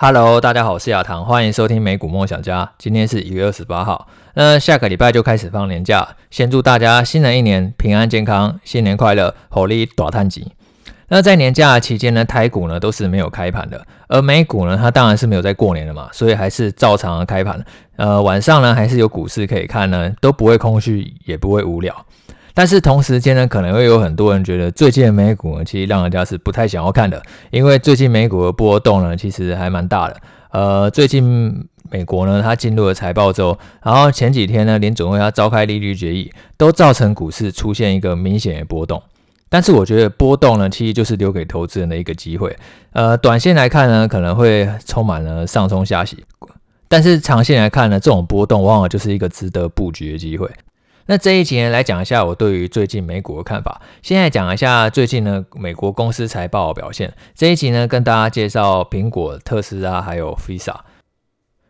Hello，大家好，我是亚棠，欢迎收听美股梦想家。今天是一月二十八号，那下个礼拜就开始放年假，先祝大家新的一年平安健康，新年快乐，虎力大探吉。那在年假期间呢，台股呢都是没有开盘的，而美股呢，它当然是没有在过年的嘛，所以还是照常的开盘。呃，晚上呢还是有股市可以看呢，都不会空虚，也不会无聊。但是同时间呢，可能会有很多人觉得最近的美股呢，其实让人家是不太想要看的，因为最近美股的波动呢，其实还蛮大的。呃，最近美国呢，它进入了财报周，然后前几天呢，联总会它召开利率决议，都造成股市出现一个明显的波动。但是我觉得波动呢，其实就是留给投资人的一个机会。呃，短线来看呢，可能会充满了上冲下洗，但是长线来看呢，这种波动往往就是一个值得布局的机会。那这一集呢，来讲一下我对于最近美股的看法。现在讲一下最近呢美国公司财报的表现。这一集呢，跟大家介绍苹果、特斯拉还有 Visa。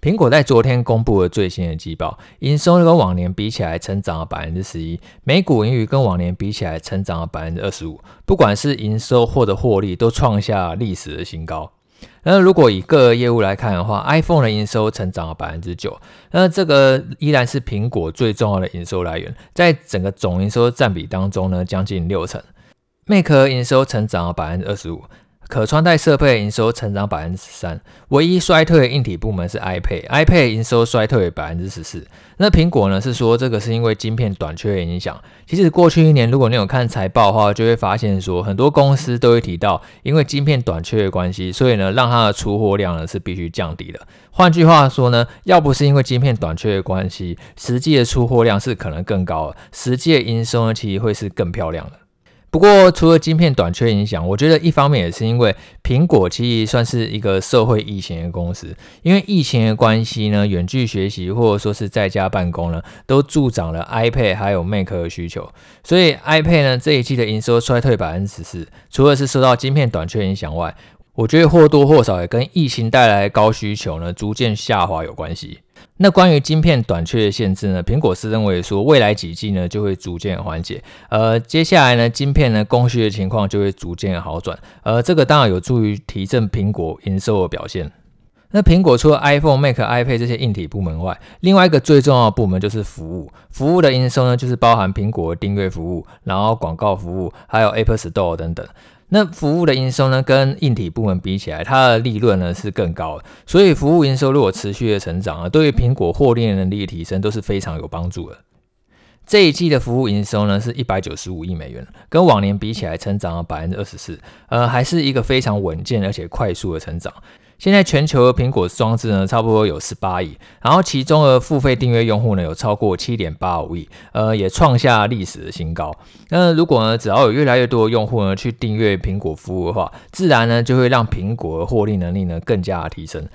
苹果在昨天公布了最新的季报，营收跟往年比起来成长了百分之十一，每股盈余跟往年比起来成长了百分之二十五。不管是营收或者获利，都创下历史的新高。那如果以各个业务来看的话，iPhone 的营收成长了百分之九，那这个依然是苹果最重要的营收来源，在整个总营收占比当中呢，将近六成。Mac 营收成长了百分之二十五。可穿戴设备营收成长百分之三，唯一衰退的硬体部门是 iPad，iPad 营收衰退百分之十四。那苹果呢是说这个是因为晶片短缺的影响。其实过去一年，如果你有看财报的话，就会发现说很多公司都会提到，因为晶片短缺的关系，所以呢让它的出货量呢是必须降低的。换句话说呢，要不是因为晶片短缺的关系，实际的出货量是可能更高的，实际的营收呢其实会是更漂亮的。不过，除了晶片短缺影响，我觉得一方面也是因为苹果其实算是一个社会疫情的公司，因为疫情的关系呢，远距学习或者说是在家办公呢，都助长了 iPad 还有 Mac 的需求，所以 iPad 呢这一季的营收衰退百分之十四，除了是受到晶片短缺影响外，我觉得或多或少也跟疫情带来高需求呢逐渐下滑有关系。那关于晶片短缺的限制呢，苹果是认为说未来几季呢就会逐渐缓解，呃，接下来呢晶片呢供需的情况就会逐渐好转，呃，这个当然有助于提振苹果营收的表现。那苹果除了 iPhone、Mac、iPad 这些硬体部门外，另外一个最重要的部门就是服务，服务的营收呢就是包含苹果的订阅服务，然后广告服务，还有 Apple Store 等等。那服务的营收呢，跟硬体部门比起来，它的利润呢是更高的，所以服务营收如果持续的成长啊，对于苹果获利能力的提升都是非常有帮助的。这一季的服务营收呢是一百九十五亿美元，跟往年比起来成长了百分之二十四，呃，还是一个非常稳健而且快速的成长。现在全球的苹果装置呢，差不多有十八亿，然后其中的付费订阅用户呢，有超过七点八五亿，呃，也创下历史的新高。那如果呢，只要有越来越多的用户呢，去订阅苹果服务的话，自然呢，就会让苹果的获利能力呢，更加的提升。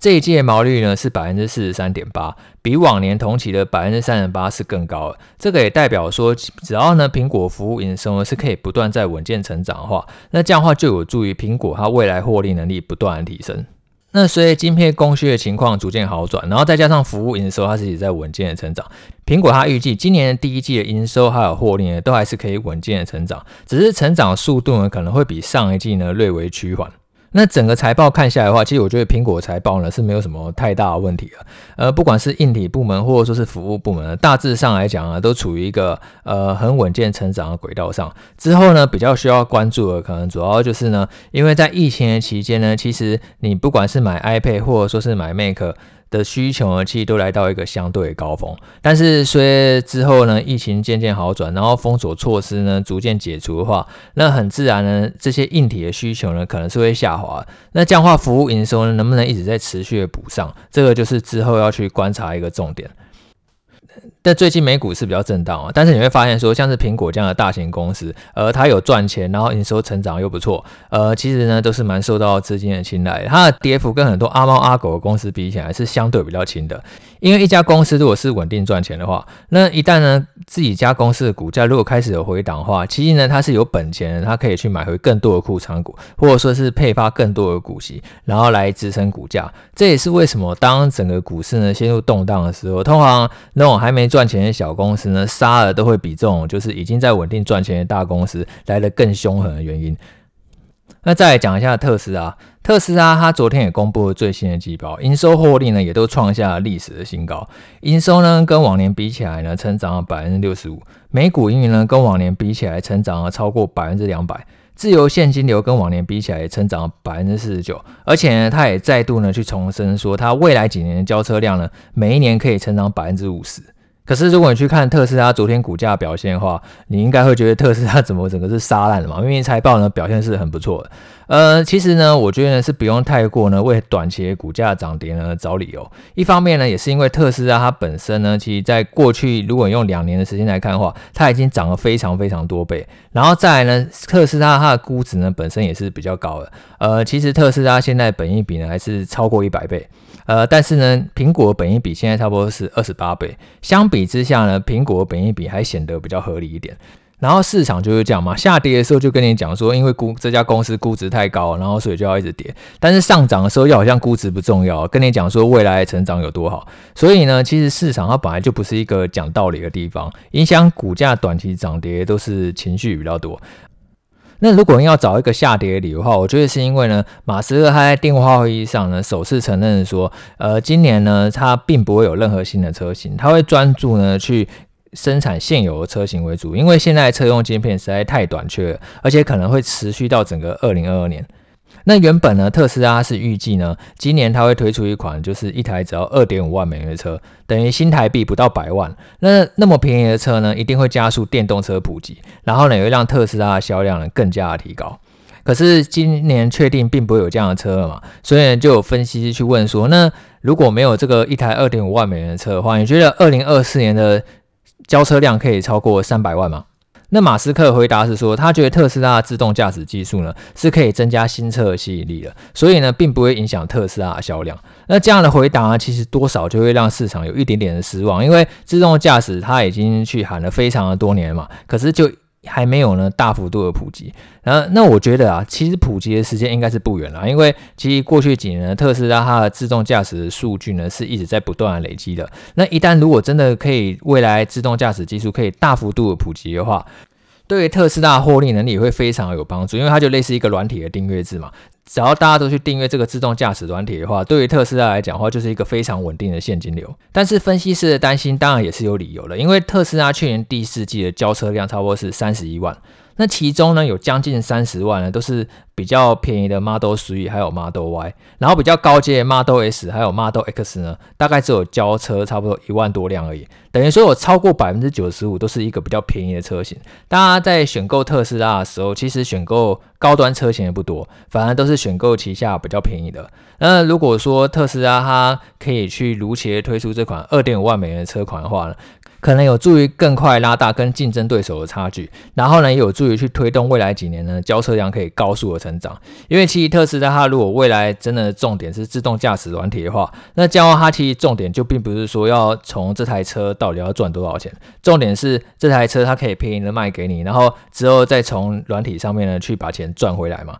这一季的毛利率呢是百分之四十三点八，比往年同期的百分之三十八是更高的。这个也代表说，只要呢苹果服务营收呢是可以不断在稳健成长的话，那这样的话就有助于苹果它未来获利能力不断的提升。那随着晶片供需的情况逐渐好转，然后再加上服务营收它自己在稳健的成长，苹果它预计今年第一季的营收还有获利呢都还是可以稳健的成长，只是成长速度呢可能会比上一季呢略微趋缓。那整个财报看下来的话，其实我觉得苹果财报呢是没有什么太大的问题的。呃，不管是硬体部门或者说是服务部门，大致上来讲啊，都处于一个呃很稳健成长的轨道上。之后呢，比较需要关注的可能主要就是呢，因为在疫情的期间呢，其实你不管是买 iPad 或者说是买 Mac。的需求呢，其实都来到一个相对的高峰。但是说之后呢，疫情渐渐好转，然后封锁措施呢逐渐解除的话，那很自然呢，这些硬体的需求呢可能是会下滑。那这样话，服务营收呢能不能一直在持续的补上？这个就是之后要去观察一个重点。但最近美股是比较震荡啊，但是你会发现说，像是苹果这样的大型公司，呃，它有赚钱，然后营收成长又不错，呃，其实呢都是蛮受到资金的青睐。它的跌幅跟很多阿猫阿狗的公司比起来是相对比较轻的。因为一家公司如果是稳定赚钱的话，那一旦呢自己家公司的股价如果开始有回档的话，其实呢它是有本钱的，它可以去买回更多的库藏股，或者说是配发更多的股息，然后来支撑股价。这也是为什么当整个股市呢陷入动荡的时候，通常那种还没赚赚钱的小公司呢，杀了都会比这种就是已经在稳定赚钱的大公司来的更凶狠的原因。那再来讲一下特斯拉，特斯拉它昨天也公布了最新的季报，营收获利呢也都创下了历史的新高。营收呢跟往年比起来呢，成长了百分之六十五，每股盈余呢跟往年比起来成长了超过百分之两百，自由现金流跟往年比起来也成长了百分之四十九，而且呢，它也再度呢去重申说，它未来几年的交车量呢，每一年可以成长百分之五十。可是，如果你去看特斯拉昨天股价表现的话，你应该会觉得特斯拉怎么整个是杀烂了嘛？明明财报呢表现是很不错的。呃，其实呢，我觉得呢是不用太过呢为短期的股价涨跌呢找理由。一方面呢，也是因为特斯拉它本身呢，其实在过去如果用两年的时间来看的话，它已经涨了非常非常多倍。然后再来呢，特斯拉它的估值呢本身也是比较高的。呃，其实特斯拉现在本益比呢还是超过一百倍。呃，但是呢，苹果本益比现在差不多是二十八倍，相比之下呢，苹果本益比还显得比较合理一点。然后市场就是这样嘛，下跌的时候就跟你讲说，因为估这家公司估值太高，然后所以就要一直跌。但是上涨的时候又好像估值不重要，跟你讲说未来成长有多好。所以呢，其实市场它本来就不是一个讲道理的地方，影响股价短期涨跌都是情绪比较多。那如果要找一个下跌的理由的话，我觉得是因为呢，马斯克他在电话会议上呢，首次承认说，呃，今年呢，他并不会有任何新的车型，他会专注呢去生产现有的车型为主，因为现在车用晶片实在太短缺了，而且可能会持续到整个二零二二年。那原本呢，特斯拉是预计呢，今年它会推出一款就是一台只要二点五万美元的车，等于新台币不到百万。那那么便宜的车呢，一定会加速电动车普及，然后呢，也会让特斯拉的销量呢更加的提高。可是今年确定并不会有这样的车了嘛，所以，就有分析师去问说，那如果没有这个一台二点五万美元的车的话，你觉得二零二四年的交车量可以超过三百万吗？那马斯克回答是说，他觉得特斯拉的自动驾驶技术呢是可以增加新车的吸引力的，所以呢并不会影响特斯拉的销量。那这样的回答呢，其实多少就会让市场有一点点的失望，因为自动驾驶它已经去喊了非常的多年嘛，可是就。还没有呢，大幅度的普及。然后，那我觉得啊，其实普及的时间应该是不远了，因为其实过去几年呢，特斯拉它的自动驾驶的数据呢是一直在不断的累积的。那一旦如果真的可以，未来自动驾驶技术可以大幅度的普及的话，对于特斯拉获利能力也会非常有帮助，因为它就类似一个软体的订阅制嘛。只要大家都去订阅这个自动驾驶软体的话，对于特斯拉来讲的话，就是一个非常稳定的现金流。但是分析师的担心当然也是有理由的，因为特斯拉去年第四季的交车量差不多是三十一万。那其中呢，有将近三十万呢，都是比较便宜的 Model 3还有 Model Y，然后比较高阶的 Model S 还有 Model X 呢，大概只有交车差不多一万多辆而已。等于说有超过百分之九十五都是一个比较便宜的车型。大家在选购特斯拉的时候，其实选购高端车型也不多，反而都是选购旗下比较便宜的。那如果说特斯拉它可以去如期推出这款二点五万美元的车款的话呢，可能有助于更快拉大跟竞争对手的差距，然后呢，也有助于去推动未来几年呢交车量可以高速的成长。因为其实特斯拉它如果未来真的重点是自动驾驶软体的话，那这样它其实重点就并不是说要从这台车到底要赚多少钱，重点是这台车它可以便宜的卖给你，然后之后再从软体上面呢去把钱赚回来嘛。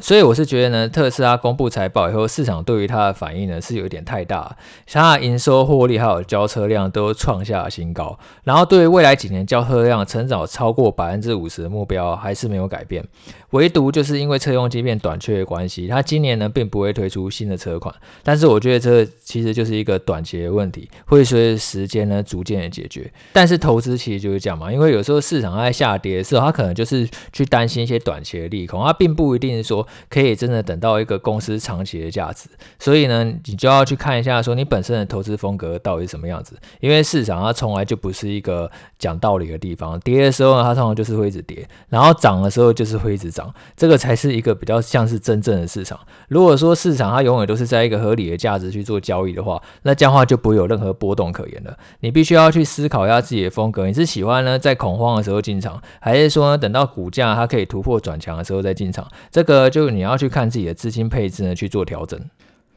所以我是觉得呢，特斯拉公布财报以后，市场对于它的反应呢是有一点太大，它的营收获利还有交车量都创下了新高，然后对于未来几年交车量成长超过百分之五十的目标还是没有改变，唯独就是因为车用晶片短缺的关系，它今年呢并不会推出新的车款，但是我觉得这其实就是一个短期的问题，会随着时间呢逐渐的解决。但是投资其实就是这样嘛，因为有时候市场在下跌的时候，它可能就是去担心一些短期的利空，它并不一定说。可以真的等到一个公司长期的价值，所以呢，你就要去看一下，说你本身的投资风格到底是什么样子。因为市场它从来就不是一个讲道理的地方，跌的时候呢，它通常就是会一直跌，然后涨的时候就是会一直涨，这个才是一个比较像是真正的市场。如果说市场它永远都是在一个合理的价值去做交易的话，那这样的话就不会有任何波动可言了。你必须要去思考一下自己的风格，你是喜欢呢在恐慌的时候进场，还是说呢等到股价它可以突破转强的时候再进场？这个。就你要去看自己的资金配置呢，去做调整。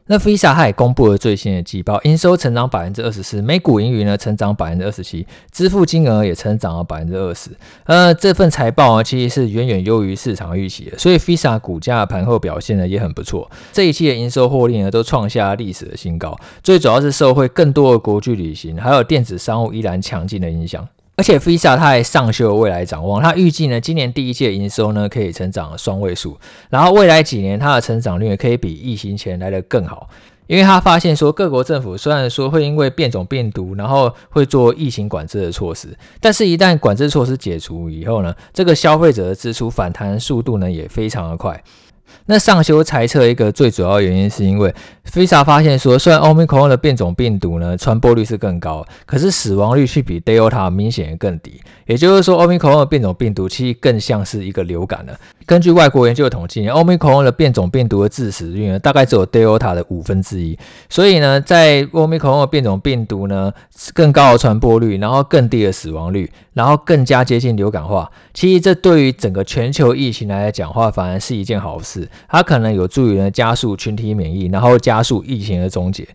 那 Visa 它也公布了最新的季报，营收成长百分之二十四，每股盈余呢成长百分之二十七，支付金额也成长了百分之二十。呃，这份财报呢，其实是远远优于市场预期的，所以 Visa 股价盘后表现呢也很不错。这一期的营收获利呢都创下历史的新高，最主要是受惠更多的国际旅行，还有电子商务依然强劲的影响。而且 Visa 它还上修未来展望，它预计呢今年第一季营收呢可以成长双位数，然后未来几年它的成长率可以比疫情前来得更好。因为他发现说，各国政府虽然说会因为变种病毒，然后会做疫情管制的措施，但是一旦管制措施解除以后呢，这个消费者的支出反弹速度呢也非常的快。那上修猜测一个最主要原因是因为 Visa 发现说，虽然 Omicron 的变种病毒呢传播率是更高，可是死亡率却比 Delta 明显更低。也就是说，Omicron 的变种病毒其实更像是一个流感了。根据外国研究的统计，Omicron 的变种病毒的致死率呢，大概只有 Delta 的五分之一。所以呢，在 Omicron 的变种病毒呢，更高的传播率，然后更低的死亡率，然后更加接近流感化。其实这对于整个全球疫情来讲话，反而是一件好事。它可能有助于呢加速群体免疫，然后加速疫情的终结。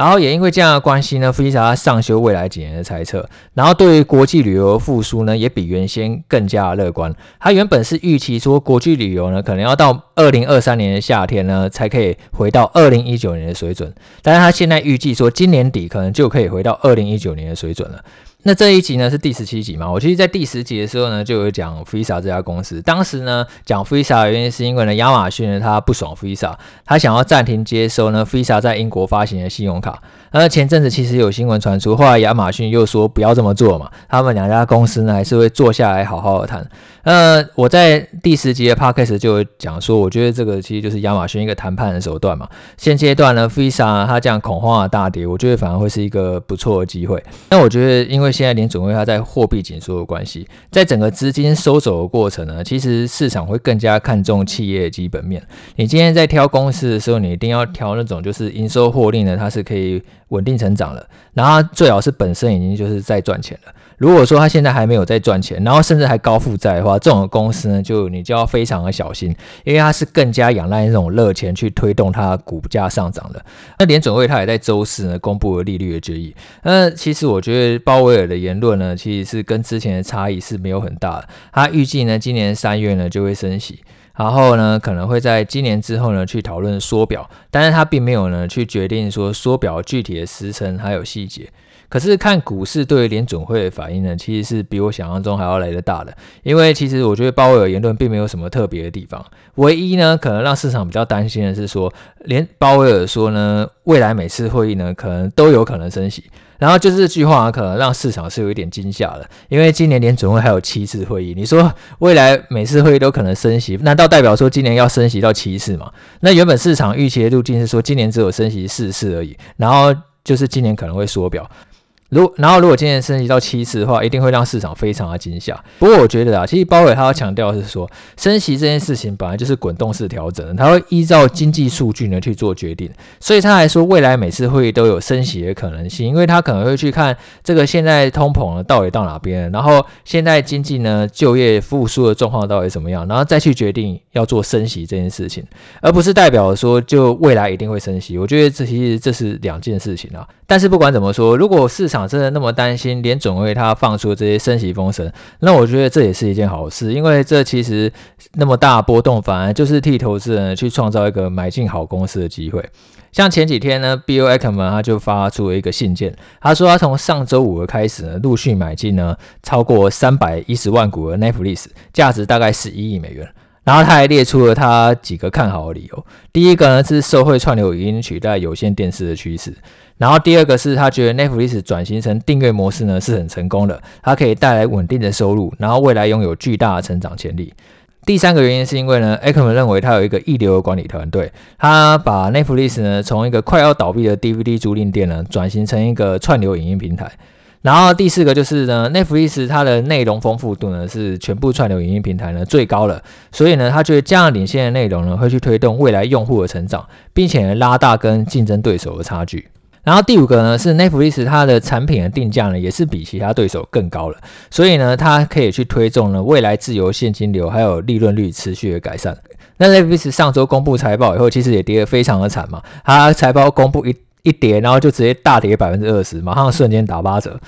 然后也因为这样的关系呢，Visa 上修未来几年的猜测，然后对于国际旅游复苏呢，也比原先更加乐观。他原本是预期说国际旅游呢，可能要到二零二三年的夏天呢，才可以回到二零一九年的水准，但是他现在预计说今年底可能就可以回到二零一九年的水准了。那这一集呢是第十七集嘛？我其实，在第十集的时候呢，就有讲 Visa 这家公司。当时呢，讲 Visa 的原因是因为呢，亚马逊呢他不爽 Visa，他想要暂停接收呢 Visa 在英国发行的信用卡。而前阵子其实有新闻传出，后来亚马逊又说不要这么做嘛，他们两家公司呢还是会坐下来好好的谈。呃，我在第十集的 podcast 就讲说，我觉得这个其实就是亚马逊一个谈判的手段嘛。现阶段呢，Visa 它这样恐慌的大跌，我觉得反而会是一个不错的机会。那我觉得，因为现在联准会它在货币紧缩的关系，在整个资金收走的过程呢，其实市场会更加看重企业的基本面。你今天在挑公司的时候，你一定要挑那种就是营收获利呢，它是可以稳定成长了，然后最好是本身已经就是在赚钱了。如果说他现在还没有在赚钱，然后甚至还高负债的话，这种公司呢，就你就要非常的小心，因为它是更加仰赖那种热钱去推动它股价上涨的。那联准会它也在周四呢公布了利率的决议。那其实我觉得鲍威尔的言论呢，其实是跟之前的差异是没有很大的。他预计呢，今年三月呢就会升息，然后呢可能会在今年之后呢去讨论缩表，但是他并没有呢去决定说缩表具体的时程还有细节。可是看股市对于联准会的反应呢，其实是比我想象中还要来得大的。因为其实我觉得鲍威尔言论并没有什么特别的地方，唯一呢可能让市场比较担心的是说，连鲍威尔说呢，未来每次会议呢可能都有可能升息。然后就是这句话可能让市场是有一点惊吓的，因为今年联准会还有七次会议，你说未来每次会议都可能升息，难道代表说今年要升息到七次吗？那原本市场预期的路径是说今年只有升息四次而已，然后就是今年可能会缩表。如然后，如果今年升息到七次的话，一定会让市场非常的惊吓。不过，我觉得啊，其实鲍威尔他要强调的是说，升息这件事情本来就是滚动式调整，他会依照经济数据呢去做决定。所以他来说，未来每次会议都有升息的可能性，因为他可能会去看这个现在通膨呢到底到哪边，然后现在经济呢就业复苏的状况到底怎么样，然后再去决定要做升息这件事情，而不是代表说就未来一定会升息。我觉得这其实这是两件事情啊。但是不管怎么说，如果市场真的那么担心联准会他放出这些升息风声，那我觉得这也是一件好事，因为这其实那么大波动，反而就是替投资人去创造一个买进好公司的机会。像前几天呢，Bill Ackman 他就发出了一个信件，他说他从上周五开始呢，陆续买进呢超过三百一十万股的 Netflix，价值大概十一亿美元。然后他还列出了他几个看好的理由，第一个呢是社会串流语音取代有线电视的趋势。然后第二个是他觉得 Netflix 转型成订阅模式呢是很成功的，它可以带来稳定的收入，然后未来拥有巨大的成长潜力。第三个原因是因为呢，Ackman 认为他有一个一流的管理团队，他把 Netflix 呢从一个快要倒闭的 DVD 租赁店呢转型成一个串流影音平台。然后第四个就是呢，Netflix 它的内容丰富度呢是全部串流影音平台呢最高了，所以呢，他觉得这样领先的内容呢会去推动未来用户的成长，并且呢拉大跟竞争对手的差距。然后第五个呢是 Netflix 它的产品的定价呢也是比其他对手更高了，所以呢它可以去推动呢未来自由现金流还有利润率持续的改善。那 Netflix 上周公布财报以后，其实也跌得非常的惨嘛，它财报公布一一跌，然后就直接大跌百分之二十，马上瞬间打八折。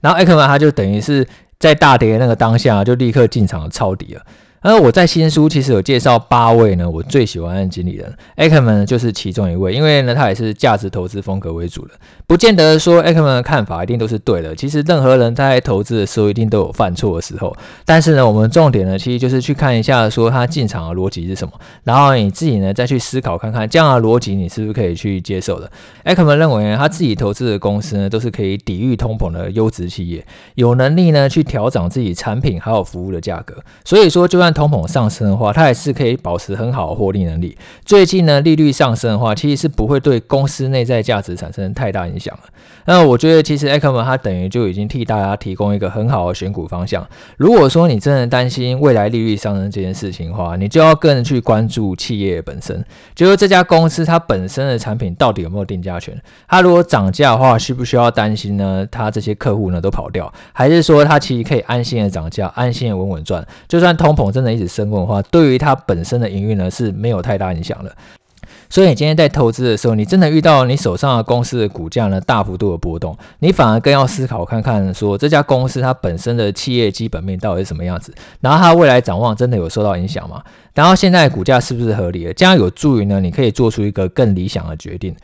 然后艾克曼他就等于是在大跌那个当下就立刻进场抄底了。而我在新书其实有介绍八位呢，我最喜欢的经理人，Ackman 就是其中一位，因为呢他也是价值投资风格为主的，不见得说 Ackman 的看法一定都是对的。其实任何人在投资的时候一定都有犯错的时候，但是呢，我们重点呢其实就是去看一下说他进场的逻辑是什么，然后你自己呢再去思考看看这样的逻辑你是不是可以去接受的。Ackman 认为呢他自己投资的公司呢都是可以抵御通膨的优质企业，有能力呢去调整自己产品还有服务的价格，所以说就算通膨上升的话，它也是可以保持很好的获利能力。最近呢，利率上升的话，其实是不会对公司内在价值产生太大影响的。那我觉得，其实 Ackman 它等于就已经替大家提供一个很好的选股方向。如果说你真的担心未来利率上升这件事情的话，你就要更去关注企业本身，就是这家公司它本身的产品到底有没有定价权？它如果涨价的话，需不需要担心呢？它这些客户呢都跑掉，还是说它其实可以安心的涨价，安心的稳稳赚？就算通膨真的一直升温的话，对于它本身的营运呢是没有太大影响的。所以你今天在投资的时候，你真的遇到你手上的公司的股价呢大幅度的波动，你反而更要思考看看，说这家公司它本身的企业基本面到底是什么样子，然后它未来展望真的有受到影响吗？然后现在股价是不是合理的？这样有助于呢，你可以做出一个更理想的决定。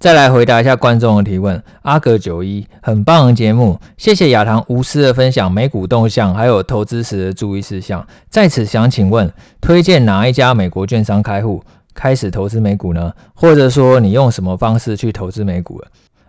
再来回答一下观众的提问，阿格九一很棒的节目，谢谢亚堂无私的分享美股动向，还有投资时的注意事项。在此想请问，推荐哪一家美国券商开户开始投资美股呢？或者说你用什么方式去投资美股？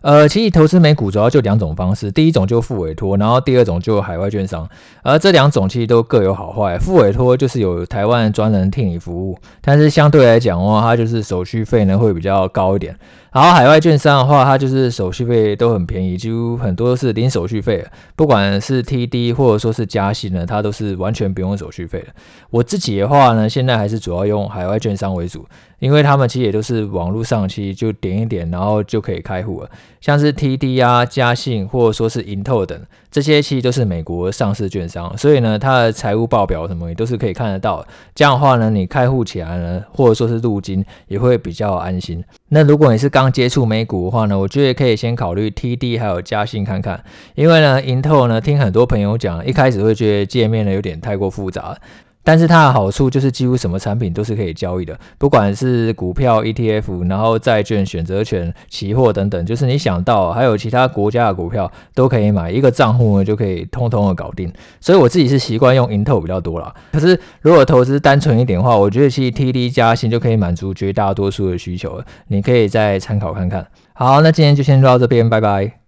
呃，其实投资美股主要就两种方式，第一种就付委托，然后第二种就海外券商，而这两种其实都各有好坏。付委托就是有台湾专人替你服务，但是相对来讲的话，它就是手续费呢会比较高一点。然后海外券商的话，它就是手续费都很便宜，几乎很多都是零手续费，不管是 TD 或者说是嘉信呢，它都是完全不用手续费的。我自己的话呢，现在还是主要用海外券商为主，因为他们其实也都是网络上其实就点一点，然后就可以开户了。像是 TD 啊、嘉信或者说是盈透等这些，其实都是美国上市券商，所以呢，它的财务报表什么也都是可以看得到。这样的话呢，你开户起来呢，或者说是入金也会比较安心。那如果你是刚接触美股的话呢，我觉得可以先考虑 TD 还有嘉信看看，因为呢，Intel 呢，听很多朋友讲，一开始会觉得界面呢有点太过复杂。但是它的好处就是几乎什么产品都是可以交易的，不管是股票、ETF，然后债券、选择权、期货等等，就是你想到还有其他国家的股票都可以买，一个账户呢就可以通通的搞定。所以我自己是习惯用 Intel 比较多啦。可是如果投资单纯一点的话，我觉得其实 TD 加薪就可以满足绝大多数的需求了。你可以再参考看看。好，那今天就先到这边，拜拜。